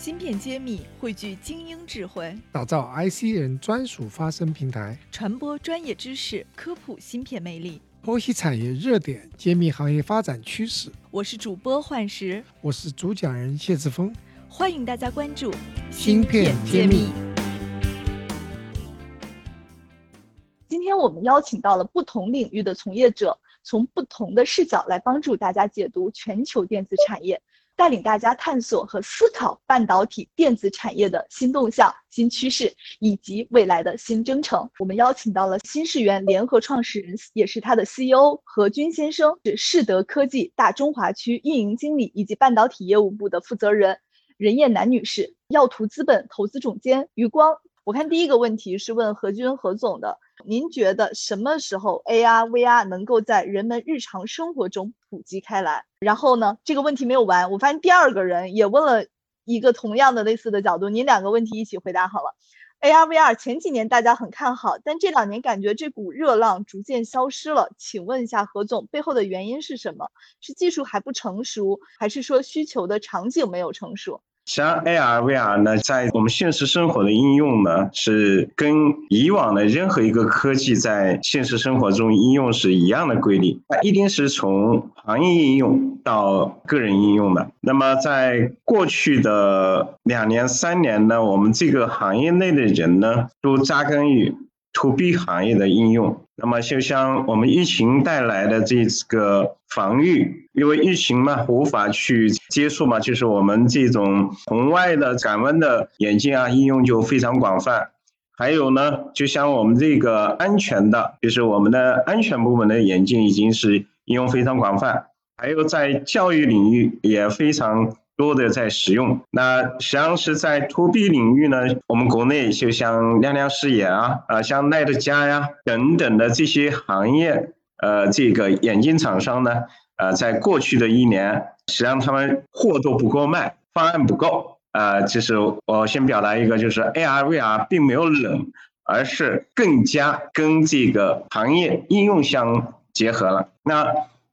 芯片揭秘汇聚精英智慧，打造 IC 人专属发声平台，传播专业知识，科普芯片魅力，剖析产业热点，揭秘行业发展趋势。我是主播幻石，我是主讲人谢志峰，欢迎大家关注芯片揭秘。今天我们邀请到了不同领域的从业者，从不同的视角来帮助大家解读全球电子产业。带领大家探索和思考半导体电子产业的新动向、新趋势以及未来的新征程。我们邀请到了新世源联合创始人，也是他的 CEO 何军先生，是世德科技大中华区运营经理以及半导体业务部的负责人任燕楠女士，耀图资本投资总监余光。我看第一个问题是问何军何总的。您觉得什么时候 AR、VR 能够在人们日常生活中普及开来？然后呢，这个问题没有完，我发现第二个人也问了一个同样的类似的角度，您两个问题一起回答好了。AR、VR 前几年大家很看好，但这两年感觉这股热浪逐渐消失了。请问一下何总，背后的原因是什么？是技术还不成熟，还是说需求的场景没有成熟？像 AR、VR 呢，在我们现实生活的应用呢，是跟以往的任何一个科技在现实生活中应用是一样的规律，它一定是从行业应用到个人应用的。那么在过去的两年、三年呢，我们这个行业内的人呢，都扎根于。to B 行业的应用，那么就像我们疫情带来的这个防御，因为疫情嘛，无法去接触嘛，就是我们这种红外的感温的眼镜啊，应用就非常广泛。还有呢，就像我们这个安全的，就是我们的安全部门的眼镜，已经是应用非常广泛。还有在教育领域也非常。多的在使用，那实际上是在 to B 领域呢，我们国内就像亮亮视野啊，啊像奈德佳呀等等的这些行业，呃，这个眼镜厂商呢，呃，在过去的一年，实际上他们货都不够卖，方案不够，呃，就是我先表达一个，就是 AR VR 并没有冷，而是更加跟这个行业应用相结合了，那。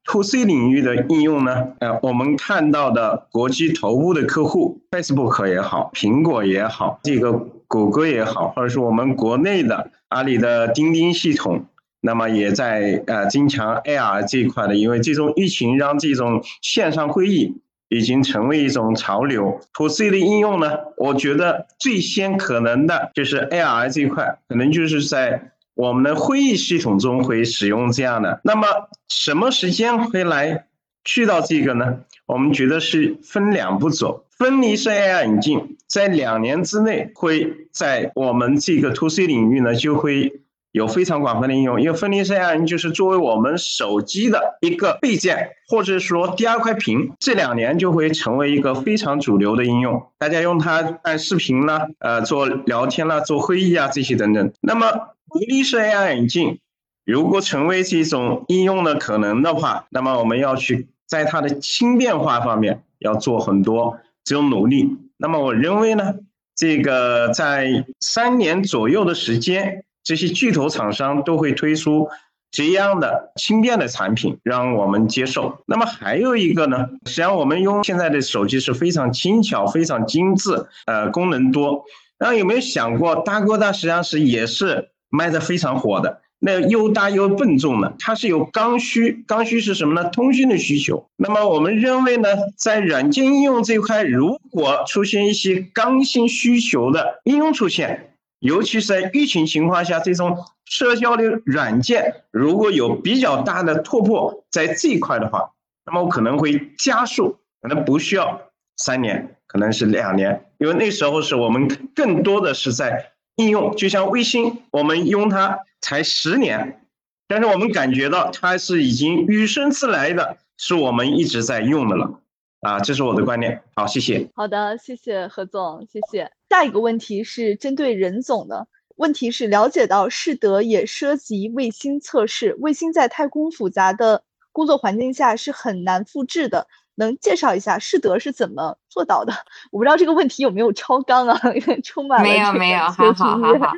To C 领域的应用呢？呃，我们看到的国际头部的客户，Facebook 也好，苹果也好，这个谷歌也好，或者是我们国内的阿里的钉钉系统，那么也在呃增强 AR 这一块的，因为这种疫情让这种线上会议已经成为一种潮流。to C 的应用呢，我觉得最先可能的就是 AR 这一块，可能就是在。我们的会议系统中会使用这样的，那么什么时间会来去到这个呢？我们觉得是分两步走，分离式 AI 眼镜在两年之内会在我们这个 to C 领域呢就会有非常广泛的应用，因为分离式 AI 就是作为我们手机的一个备件，或者说第二块屏，这两年就会成为一个非常主流的应用，大家用它看视频啦，呃，做聊天啦，做会议啊这些等等，那么。独立式 AR 眼镜，如果成为这种应用的可能的话，那么我们要去在它的轻便化方面要做很多这种努力。那么我认为呢，这个在三年左右的时间，这些巨头厂商都会推出这样的轻便的产品，让我们接受。那么还有一个呢，实际上我们用现在的手机是非常轻巧、非常精致，呃，功能多。那有没有想过，大哥大实际上是也是。卖的非常火的，那又大又笨重的，它是有刚需。刚需是什么呢？通讯的需求。那么我们认为呢，在软件应用这一块，如果出现一些刚性需求的应用出现，尤其是在疫情情况下，这种社交的软件如果有比较大的突破在这一块的话，那么可能会加速，可能不需要三年，可能是两年，因为那时候是我们更多的是在。应用就像卫星，我们用它才十年，但是我们感觉到它是已经与生俱来的，是我们一直在用的了。啊，这是我的观点。好，谢谢。好的，谢谢何总，谢谢。下一个问题是针对任总的，问题是了解到世德也涉及卫星测试，卫星在太空复杂的工作环境下是很难复制的。能介绍一下世德是怎么做到的？我不知道这个问题有没有超纲啊，充满了没有没有，好好好好，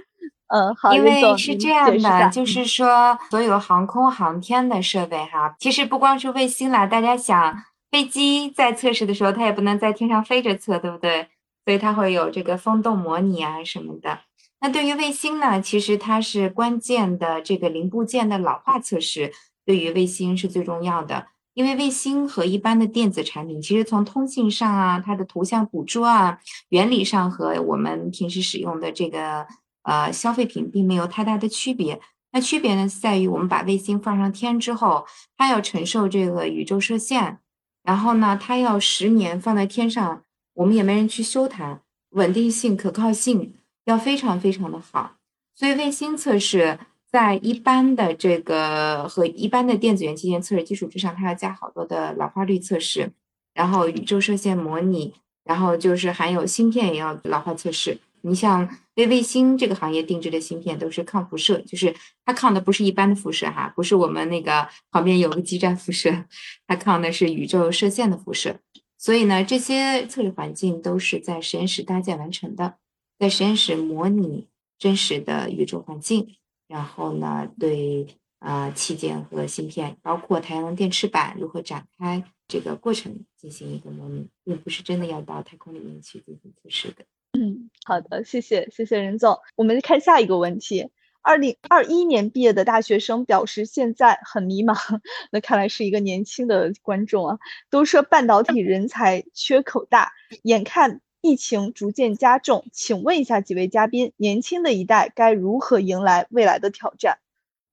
嗯好，因为是这样的，就是说所有航空航天的设备哈，其实不光是卫星啦，大家想飞机在测试的时候，它也不能在天上飞着测，对不对？所以它会有这个风洞模拟啊什么的。那对于卫星呢，其实它是关键的这个零部件的老化测试，对于卫星是最重要的。因为卫星和一般的电子产品，其实从通信上啊，它的图像捕捉啊，原理上和我们平时使用的这个呃消费品并没有太大的区别。那区别呢，在于我们把卫星放上天之后，它要承受这个宇宙射线，然后呢，它要十年放在天上，我们也没人去修它，稳定性、可靠性。要非常非常的好，所以卫星测试在一般的这个和一般的电子元器件测试基础之上，它要加好多的老化率测试，然后宇宙射线模拟，然后就是还有芯片也要老化测试。你像为卫星这个行业定制的芯片都是抗辐射，就是它抗的不是一般的辐射哈，不是我们那个旁边有个基站辐射，它抗的是宇宙射线的辐射。所以呢，这些测试环境都是在实验室搭建完成的。在实验室模拟真实的宇宙环境，然后呢，对啊器件和芯片，包括太阳能电池板如何展开这个过程进行一个模拟，并不是真的要到太空里面去进行测试的。嗯，好的，谢谢谢谢任总。我们看下一个问题：二零二一年毕业的大学生表示现在很迷茫。那看来是一个年轻的观众啊，都说半导体人才缺口大，眼看。疫情逐渐加重，请问一下几位嘉宾，年轻的一代该如何迎来未来的挑战？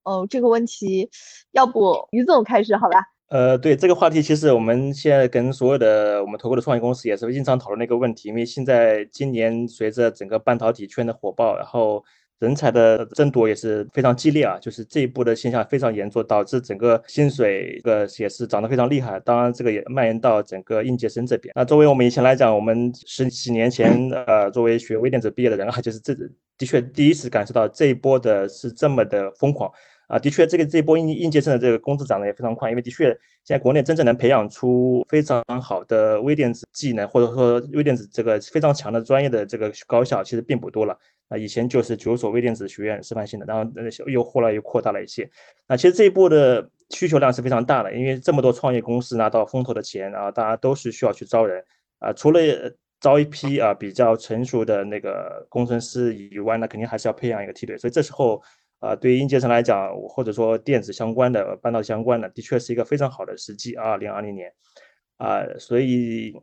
哦，这个问题，要不于总开始好吧？呃，对这个话题，其实我们现在跟所有的我们投过的创业公司也是经常讨论的一个问题，因为现在今年随着整个半导体圈的火爆，然后。人才的争夺也是非常激烈啊，就是这一波的现象非常严重，导致整个薪水个也是涨得非常厉害。当然，这个也蔓延到整个应届生这边。那作为我们以前来讲，我们十几年前呃，作为学微电子毕业的人啊，就是这的确第一次感受到这一波的是这么的疯狂啊。的确，这个这一波应应届生的这个工资涨得也非常快，因为的确现在国内真正能培养出非常好的微电子技能，或者说微电子这个非常强的专业的这个高校，其实并不多了。啊，以前就是九所微电子学院示范性的，然后又后来又扩大了一些。那其实这一波的需求量是非常大的，因为这么多创业公司拿到风投的钱，然后大家都是需要去招人啊。除了招一批啊比较成熟的那个工程师以外，那肯定还是要培养一个梯队。所以这时候啊，对于应届生来讲，或者说电子相关的、半导体相关的，的确是一个非常好的时机。二零二零年啊，所以。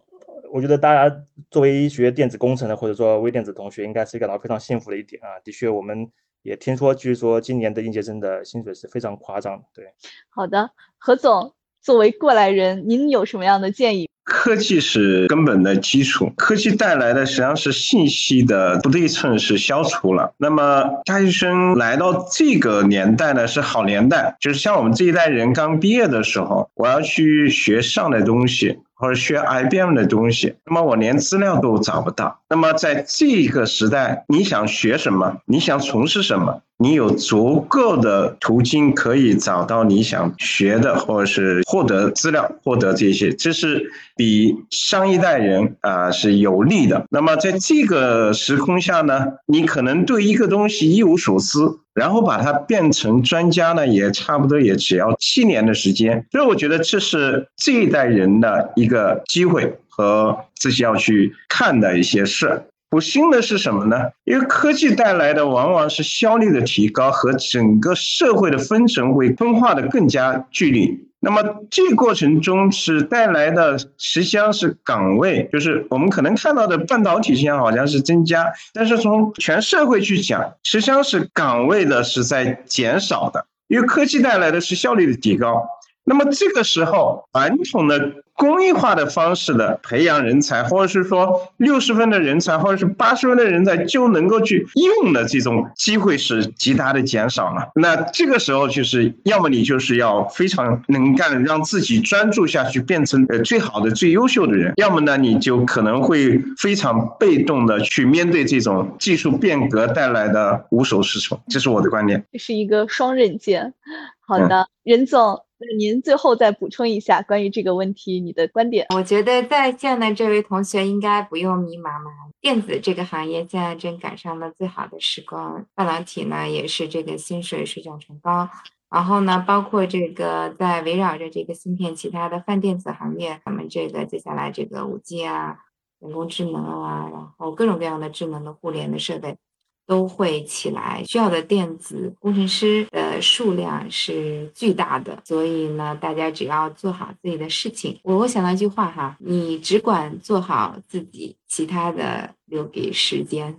我觉得大家作为学电子工程的或者说微电子同学，应该是感到非常幸福的一点啊。的确，我们也听说，据说今年的应届生的薪水是非常夸张的。对，好的，何总，作为过来人，您有什么样的建议？科技是根本的基础，科技带来的实际上是信息的不对称是消除了。那么大学生来到这个年代呢，是好年代，就是像我们这一代人刚毕业的时候，我要去学上的东西。或者学 IBM 的东西，那么我连资料都找不到。那么在这个时代，你想学什么？你想从事什么？你有足够的途径可以找到你想学的，或者是获得资料、获得这些，这是比上一代人啊是有利的。那么在这个时空下呢，你可能对一个东西一无所知，然后把它变成专家呢，也差不多也只要七年的时间。所以我觉得这是这一代人的一个机会和自己要去看的一些事。不幸的是什么呢？因为科技带来的往往是效率的提高和整个社会的分层会分化的更加剧烈。那么这过程中是带来的实际上是岗位，就是我们可能看到的半导体现在好像是增加，但是从全社会去讲，实际上是岗位的是在减少的，因为科技带来的是效率的提高。那么这个时候，传统的工业化的方式的培养人才，或者是说六十分的人才，或者是八十分的人才就能够去用的这种机会是极大的减少了。那这个时候就是，要么你就是要非常能干，让自己专注下去，变成呃最好的、最优秀的人；要么呢，你就可能会非常被动的去面对这种技术变革带来的无所适从。这是我的观点。这是一个双刃剑。好的，任总。那您最后再补充一下关于这个问题你的观点？我觉得在线的这位同学应该不用迷茫了。电子这个行业现在正赶上了最好的时光，半导体呢也是这个薪水水涨船高。然后呢，包括这个在围绕着这个芯片，其他的泛电子行业，咱们这个接下来这个五 G 啊，人工智能啊，然后各种各样的智能的互联的设备。都会起来，需要的电子工程师的数量是巨大的，所以呢，大家只要做好自己的事情。我我想到一句话哈，你只管做好自己，其他的留给时间。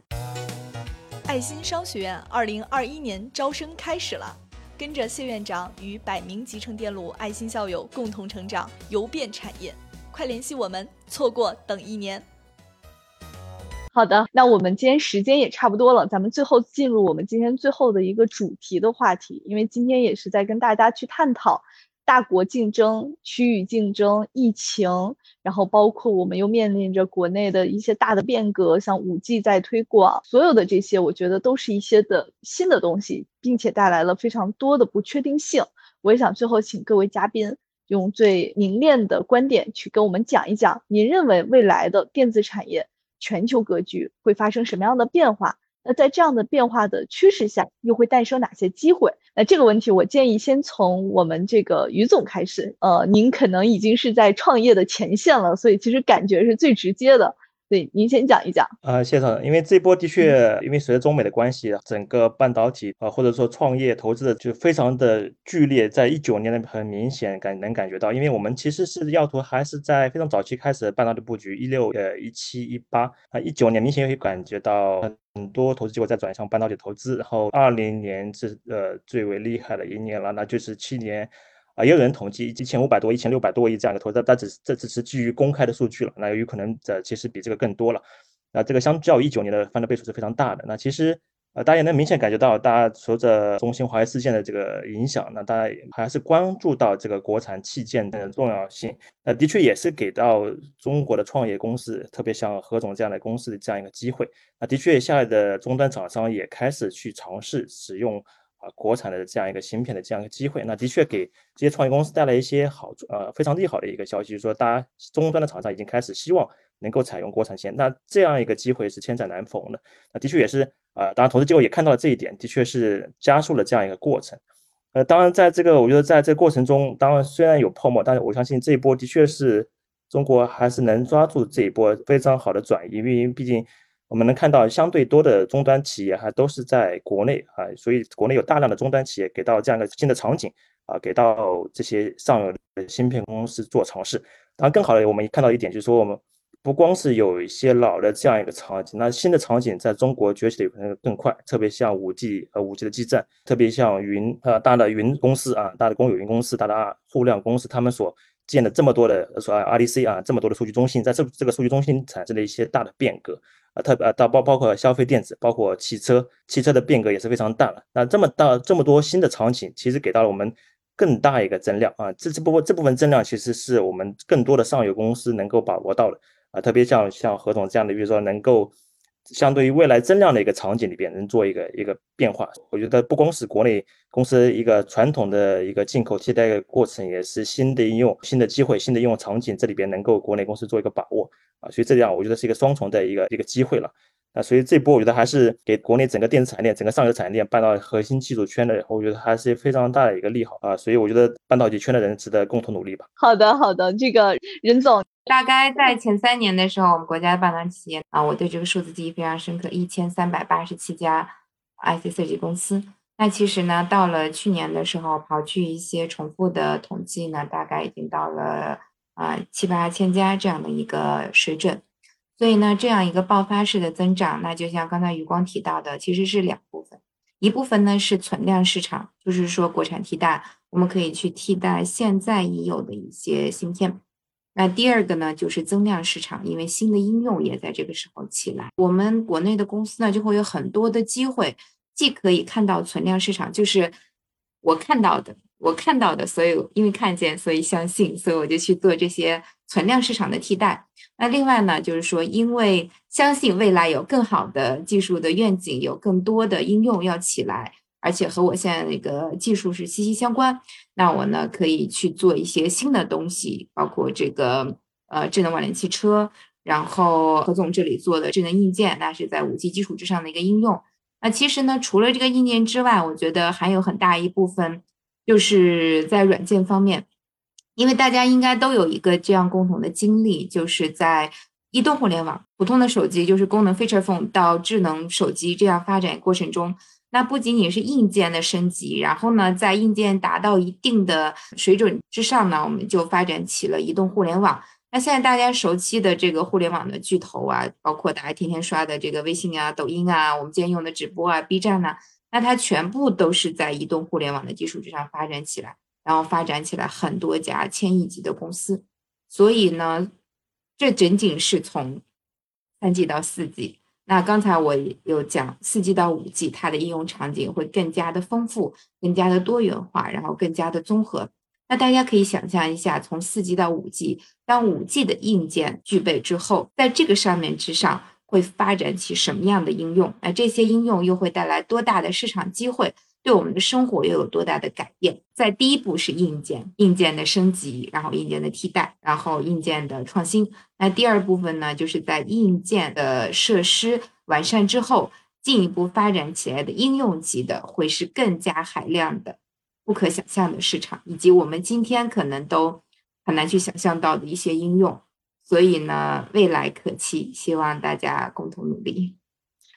爱心商学院二零二一年招生开始了，跟着谢院长与百名集成电路爱心校友共同成长，游遍产业，快联系我们，错过等一年。好的，那我们今天时间也差不多了，咱们最后进入我们今天最后的一个主题的话题，因为今天也是在跟大家去探讨大国竞争、区域竞争、疫情，然后包括我们又面临着国内的一些大的变革，像五 G 在推广，所有的这些，我觉得都是一些的新的东西，并且带来了非常多的不确定性。我也想最后请各位嘉宾用最凝练的观点去跟我们讲一讲，您认为未来的电子产业。全球格局会发生什么样的变化？那在这样的变化的趋势下，又会诞生哪些机会？那这个问题，我建议先从我们这个于总开始。呃，您可能已经是在创业的前线了，所以其实感觉是最直接的。对，您先讲一讲啊，谢总，因为这波的确，因为随着中美的关系，整个半导体啊，或者说创业投资的就非常的剧烈，在一九年的很明显感能感觉到，因为我们其实是要图还是在非常早期开始半导体布局，一六呃一七一八啊，一九年明显可以感觉到很多投资机构在转向半导体投资，然后二零年是呃最为厉害的一年了，那就是去年。啊，也有人统计一千五百多、一千六百多亿这样一个投资，但只这只是基于公开的数据了。那有可能这其实比这个更多了。那这个相较一九年的翻的倍数是非常大的。那其实呃，大家也能明显感觉到，大家随着中兴华为事件的这个影响，那大家还是关注到这个国产器件的重要性。那的确也是给到中国的创业公司，特别像何总这样的公司的这样一个机会。那的确，下来的终端厂商也开始去尝试使用。国产的这样一个芯片的这样一个机会，那的确给这些创业公司带来一些好处，呃，非常利好的一个消息，就是说，大家终端的厂商已经开始希望能够采用国产线，那这样一个机会是千载难逢的。那的确也是，呃，当然投资机构也看到了这一点，的确是加速了这样一个过程。呃，当然在这个，我觉得在这个过程中，当然虽然有泡沫，但是我相信这一波的确是中国还是能抓住这一波非常好的转移，因为毕竟。我们能看到，相对多的终端企业还都是在国内啊，所以国内有大量的终端企业给到这样一个新的场景啊，给到这些上游的芯片公司做尝试。当然，更好的我们看到一点就是说，我们不光是有一些老的这样一个场景，那新的场景在中国崛起的可能更快，特别像五 G 呃五 G 的基站，特别像云呃大的云公司啊，大的公有云公司，大的互联网公司，他们所建的这么多的说 RDC 啊，这么多的数据中心，在这这个数据中心产生了一些大的变革。啊，特别啊，到包包括消费电子，包括汽车，汽车的变革也是非常大了。那这么大这么多新的场景，其实给到了我们更大一个增量啊。这这部分这部分增量，其实是我们更多的上游公司能够把握到的啊。特别像像何总这样的，比如说能够。相对于未来增量的一个场景里边，能做一个一个变化，我觉得不光是国内公司一个传统的一个进口替代过程，也是新的应用、新的机会、新的应用场景，这里边能够国内公司做一个把握。啊，所以这样我觉得是一个双重的一个一个机会了。啊，所以这波我觉得还是给国内整个电子产业链、整个上游产业链搬到核心技术圈的，我觉得还是非常大的一个利好啊，所以我觉得半导体圈的人值得共同努力吧。好的，好的，这个任总。大概在前三年的时候，我们国家的半导体企业啊，我对这个数字记忆非常深刻，一千三百八十七家 IC 设计公司。那其实呢，到了去年的时候，刨去一些重复的统计呢，大概已经到了啊七八千家这样的一个水准。所以呢，这样一个爆发式的增长，那就像刚才余光提到的，其实是两部分，一部分呢是存量市场，就是说国产替代，我们可以去替代现在已有的一些芯片。那第二个呢，就是增量市场，因为新的应用也在这个时候起来，我们国内的公司呢就会有很多的机会，既可以看到存量市场，就是我看到的，我看到的，所以因为看见，所以相信，所以我就去做这些存量市场的替代。那另外呢，就是说，因为相信未来有更好的技术的愿景，有更多的应用要起来。而且和我现在那个技术是息息相关，那我呢可以去做一些新的东西，包括这个呃智能网联汽车，然后何总这里做的智能硬件，那是在五 G 基础之上的一个应用。那其实呢，除了这个硬件之外，我觉得还有很大一部分就是在软件方面，因为大家应该都有一个这样共同的经历，就是在。移动互联网，普通的手机就是功能 feature phone 到智能手机这样发展过程中，那不仅仅是硬件的升级，然后呢，在硬件达到一定的水准之上呢，我们就发展起了移动互联网。那现在大家熟悉的这个互联网的巨头啊，包括大家天天刷的这个微信啊、抖音啊，我们今天用的直播啊、B 站呐，那它全部都是在移动互联网的基础之上发展起来，然后发展起来很多家千亿级的公司。所以呢。这仅仅是从三 G 到四 G。那刚才我有讲四 G 到五 G，它的应用场景会更加的丰富、更加的多元化，然后更加的综合。那大家可以想象一下，从四 G 到五 G，当五 G 的硬件具备之后，在这个上面之上会发展起什么样的应用？那这些应用又会带来多大的市场机会？对我们的生活又有多大的改变？在第一步是硬件，硬件的升级，然后硬件的替代，然后硬件的创新。那第二部分呢，就是在硬件的设施完善之后，进一步发展起来的应用级的，会是更加海量的、不可想象的市场，以及我们今天可能都很难去想象到的一些应用。所以呢，未来可期，希望大家共同努力。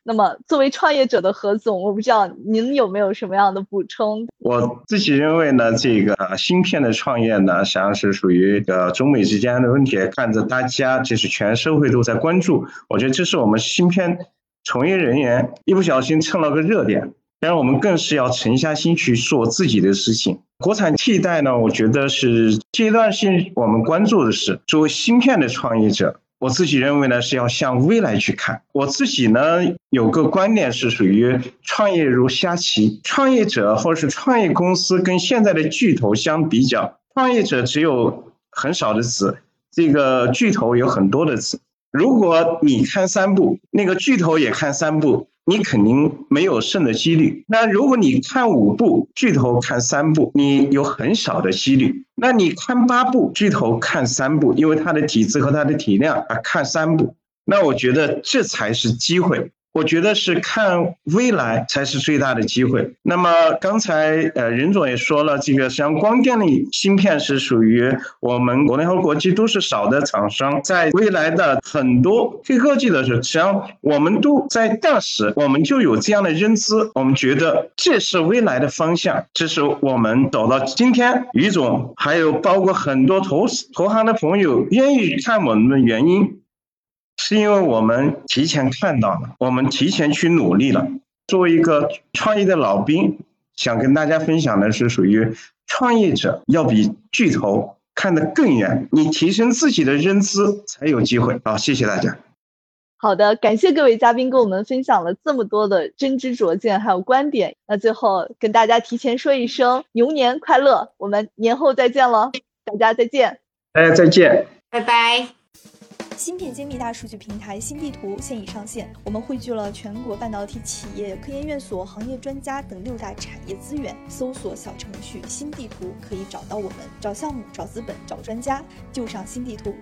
那么，作为创业者的何总，我不知道您有没有什么样的补充？我自己认为呢，这个芯片的创业呢，实际上是属于呃中美之间的问题，看着大家就是全社会都在关注，我觉得这是我们芯片从业人员一不小心蹭了个热点，当然我们更是要沉下心去做自己的事情。国产替代呢，我觉得是阶段性我们关注的是作为芯片的创业者。我自己认为呢，是要向未来去看。我自己呢，有个观点是属于创业如下棋，创业者或者是创业公司跟现在的巨头相比较，创业者只有很少的子，这个巨头有很多的子。如果你看三步，那个巨头也看三步。你肯定没有胜的几率。那如果你看五步，巨头看三步，你有很少的几率。那你看八步，巨头看三步，因为它的体质和它的体量啊，看三步。那我觉得这才是机会。我觉得是看未来才是最大的机会。那么刚才呃任总也说了，这个像光电类芯片是属于我们国内和国际都是少的厂商，在未来的很多黑科技的时候，实际上我们都在当时我们就有这样的认知，我们觉得这是未来的方向，这是我们走到今天，于总还有包括很多投投行的朋友愿意看我们的原因。是因为我们提前看到了，我们提前去努力了。作为一个创业的老兵，想跟大家分享的是，属于创业者要比巨头看得更远。你提升自己的认知，才有机会。好，谢谢大家。好的，感谢各位嘉宾跟我们分享了这么多的真知灼见还有观点。那最后跟大家提前说一声牛年快乐，我们年后再见了，大家再见。大家再见，拜拜。芯片精密大数据平台新地图现已上线，我们汇聚了全国半导体企业、科研院所、行业专家等六大产业资源。搜索小程序“新地图”可以找到我们，找项目、找资本、找专家，就上新地图。